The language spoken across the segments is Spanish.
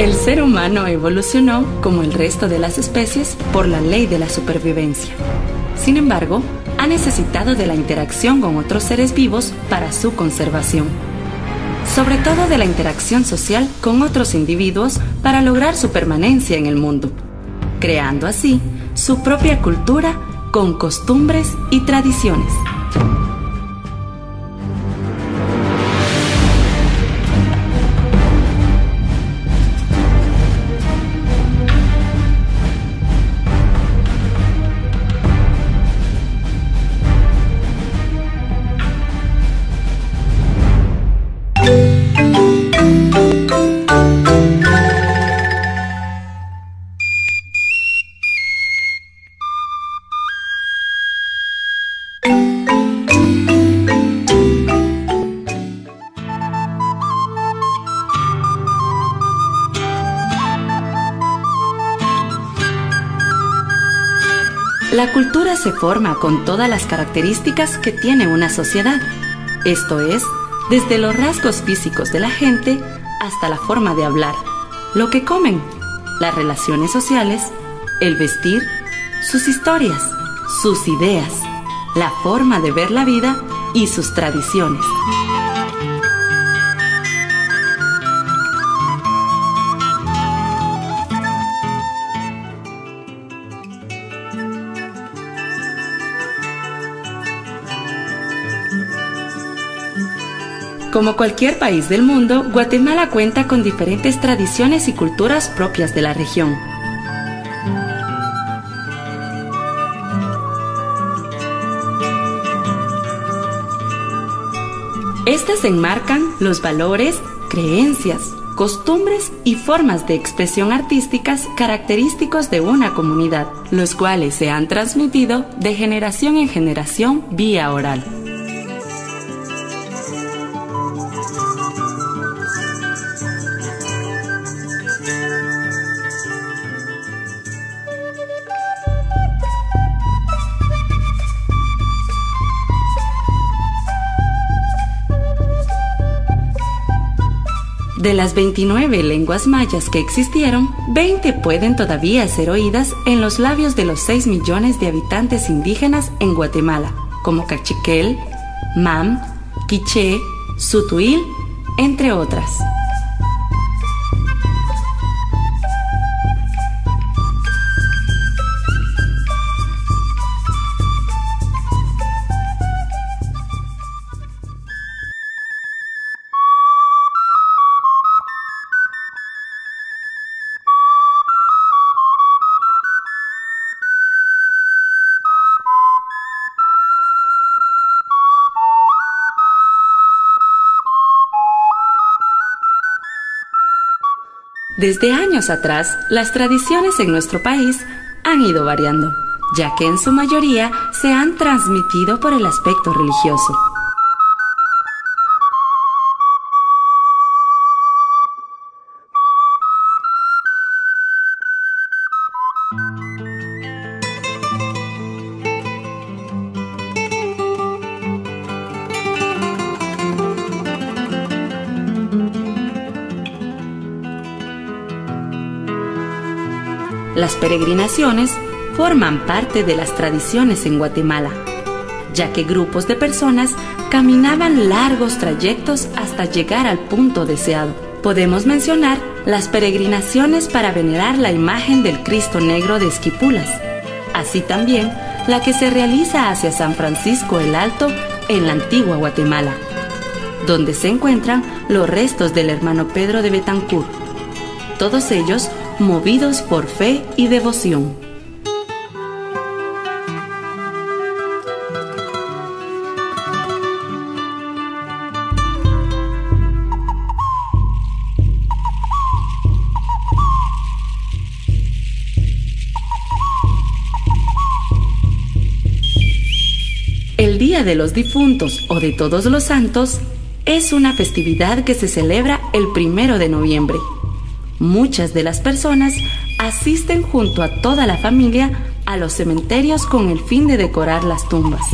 El ser humano evolucionó, como el resto de las especies, por la ley de la supervivencia. Sin embargo, ha necesitado de la interacción con otros seres vivos para su conservación. Sobre todo de la interacción social con otros individuos para lograr su permanencia en el mundo, creando así su propia cultura con costumbres y tradiciones. La cultura se forma con todas las características que tiene una sociedad, esto es, desde los rasgos físicos de la gente hasta la forma de hablar, lo que comen, las relaciones sociales, el vestir, sus historias, sus ideas, la forma de ver la vida y sus tradiciones. Como cualquier país del mundo, Guatemala cuenta con diferentes tradiciones y culturas propias de la región. Estas enmarcan los valores, creencias, costumbres y formas de expresión artísticas característicos de una comunidad, los cuales se han transmitido de generación en generación vía oral. De las 29 lenguas mayas que existieron, 20 pueden todavía ser oídas en los labios de los 6 millones de habitantes indígenas en Guatemala, como Cachiquel, Mam, Quiché, Sutuil, entre otras. Desde años atrás, las tradiciones en nuestro país han ido variando, ya que en su mayoría se han transmitido por el aspecto religioso. Las peregrinaciones forman parte de las tradiciones en Guatemala, ya que grupos de personas caminaban largos trayectos hasta llegar al punto deseado. Podemos mencionar las peregrinaciones para venerar la imagen del Cristo Negro de Esquipulas, así también la que se realiza hacia San Francisco el Alto en la antigua Guatemala, donde se encuentran los restos del hermano Pedro de Betancourt. Todos ellos movidos por fe y devoción. El Día de los Difuntos o de Todos los Santos es una festividad que se celebra el primero de noviembre Muchas de las personas asisten junto a toda la familia a los cementerios con el fin de decorar las tumbas.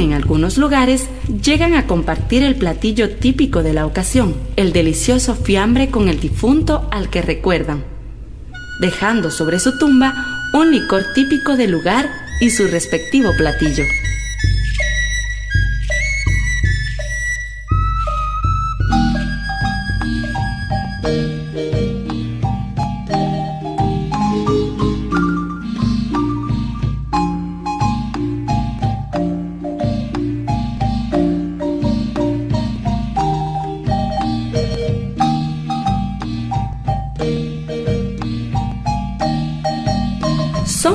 en algunos lugares llegan a compartir el platillo típico de la ocasión, el delicioso fiambre con el difunto al que recuerdan, dejando sobre su tumba un licor típico del lugar y su respectivo platillo.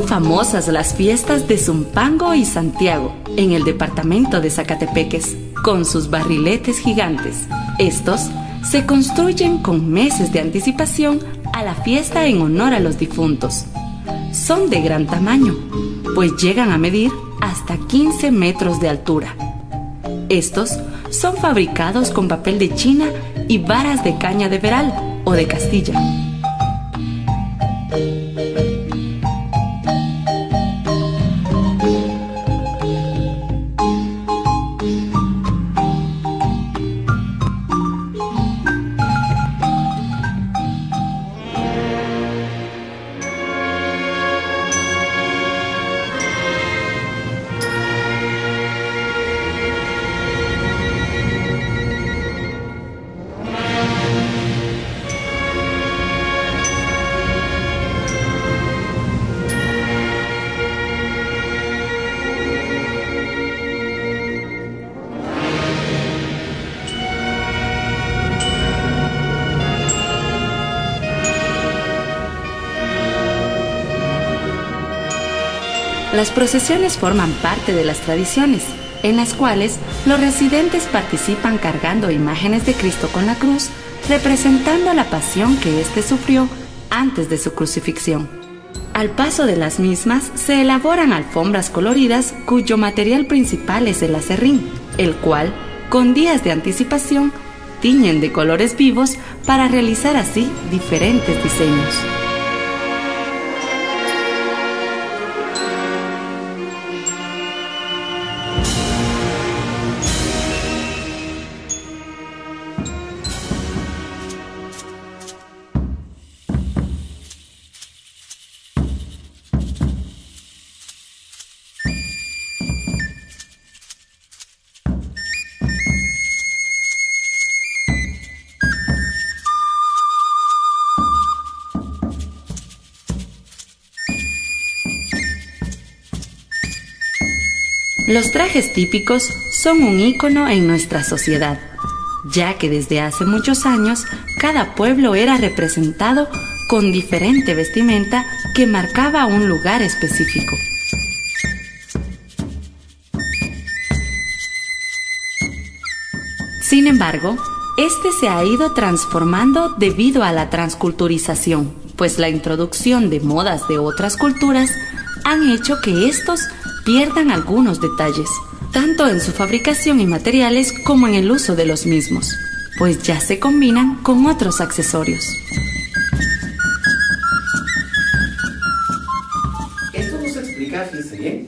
Famosas las fiestas de Zumpango y Santiago, en el departamento de Zacatepeques, con sus barriletes gigantes. Estos se construyen con meses de anticipación a la fiesta en honor a los difuntos. Son de gran tamaño, pues llegan a medir hasta 15 metros de altura. Estos son fabricados con papel de China y varas de caña de veral o de Castilla. Las procesiones forman parte de las tradiciones, en las cuales los residentes participan cargando imágenes de Cristo con la cruz, representando la pasión que éste sufrió antes de su crucifixión. Al paso de las mismas se elaboran alfombras coloridas cuyo material principal es el acerrín, el cual, con días de anticipación, tiñen de colores vivos para realizar así diferentes diseños. Los trajes típicos son un ícono en nuestra sociedad, ya que desde hace muchos años cada pueblo era representado con diferente vestimenta que marcaba un lugar específico. Sin embargo, este se ha ido transformando debido a la transculturización, pues la introducción de modas de otras culturas han hecho que estos pierdan algunos detalles, tanto en su fabricación y materiales como en el uso de los mismos, pues ya se combinan con otros accesorios. Esto nos explica, fíjense bien,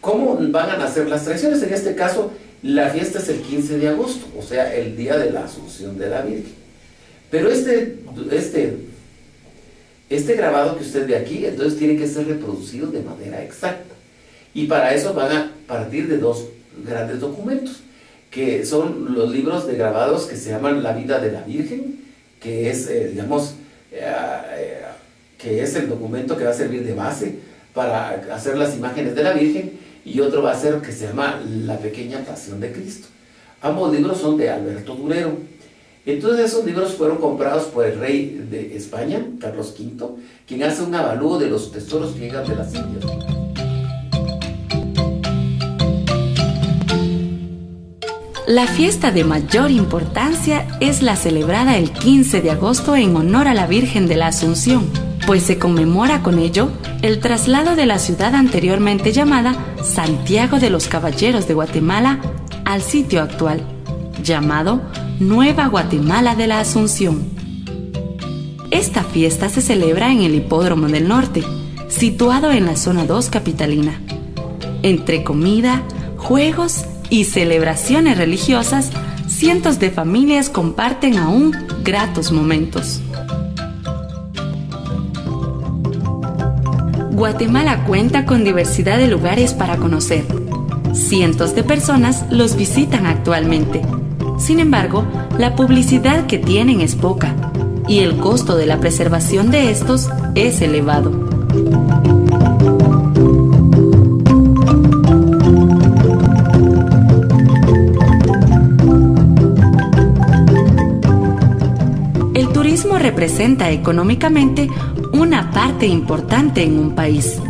cómo van a nacer las tradiciones. En este caso, la fiesta es el 15 de agosto, o sea, el día de la Asunción de la Virgen. Pero este, este, este grabado que usted ve aquí, entonces tiene que ser reproducido de manera exacta. Y para eso van a partir de dos grandes documentos, que son los libros de grabados que se llaman La vida de la Virgen, que es, eh, digamos, eh, eh, que es el documento que va a servir de base para hacer las imágenes de la Virgen, y otro va a ser que se llama La pequeña pasión de Cristo. Ambos libros son de Alberto Durero. Entonces esos libros fueron comprados por el rey de España, Carlos V, quien hace un avalúo de los tesoros griegas de las Indias. La fiesta de mayor importancia es la celebrada el 15 de agosto en honor a la Virgen de la Asunción, pues se conmemora con ello el traslado de la ciudad anteriormente llamada Santiago de los Caballeros de Guatemala al sitio actual, llamado Nueva Guatemala de la Asunción. Esta fiesta se celebra en el Hipódromo del Norte, situado en la zona 2 capitalina. Entre comida, juegos y celebraciones religiosas, cientos de familias comparten aún gratos momentos. Guatemala cuenta con diversidad de lugares para conocer. Cientos de personas los visitan actualmente. Sin embargo, la publicidad que tienen es poca y el costo de la preservación de estos es elevado. Representa económicamente una parte importante en un país.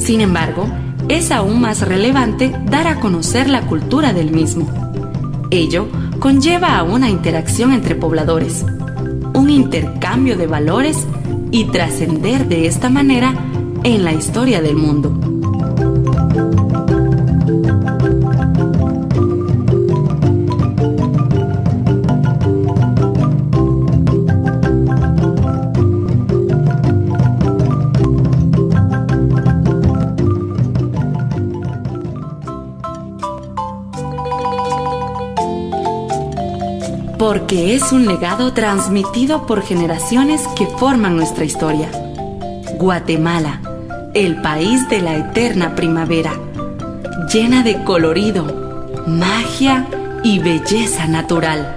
Sin embargo, es aún más relevante dar a conocer la cultura del mismo. Ello conlleva a una interacción entre pobladores, un intercambio de valores y trascender de esta manera en la historia del mundo. Porque es un legado transmitido por generaciones que forman nuestra historia. Guatemala, el país de la eterna primavera, llena de colorido, magia y belleza natural.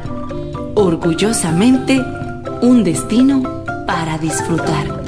Orgullosamente, un destino para disfrutar.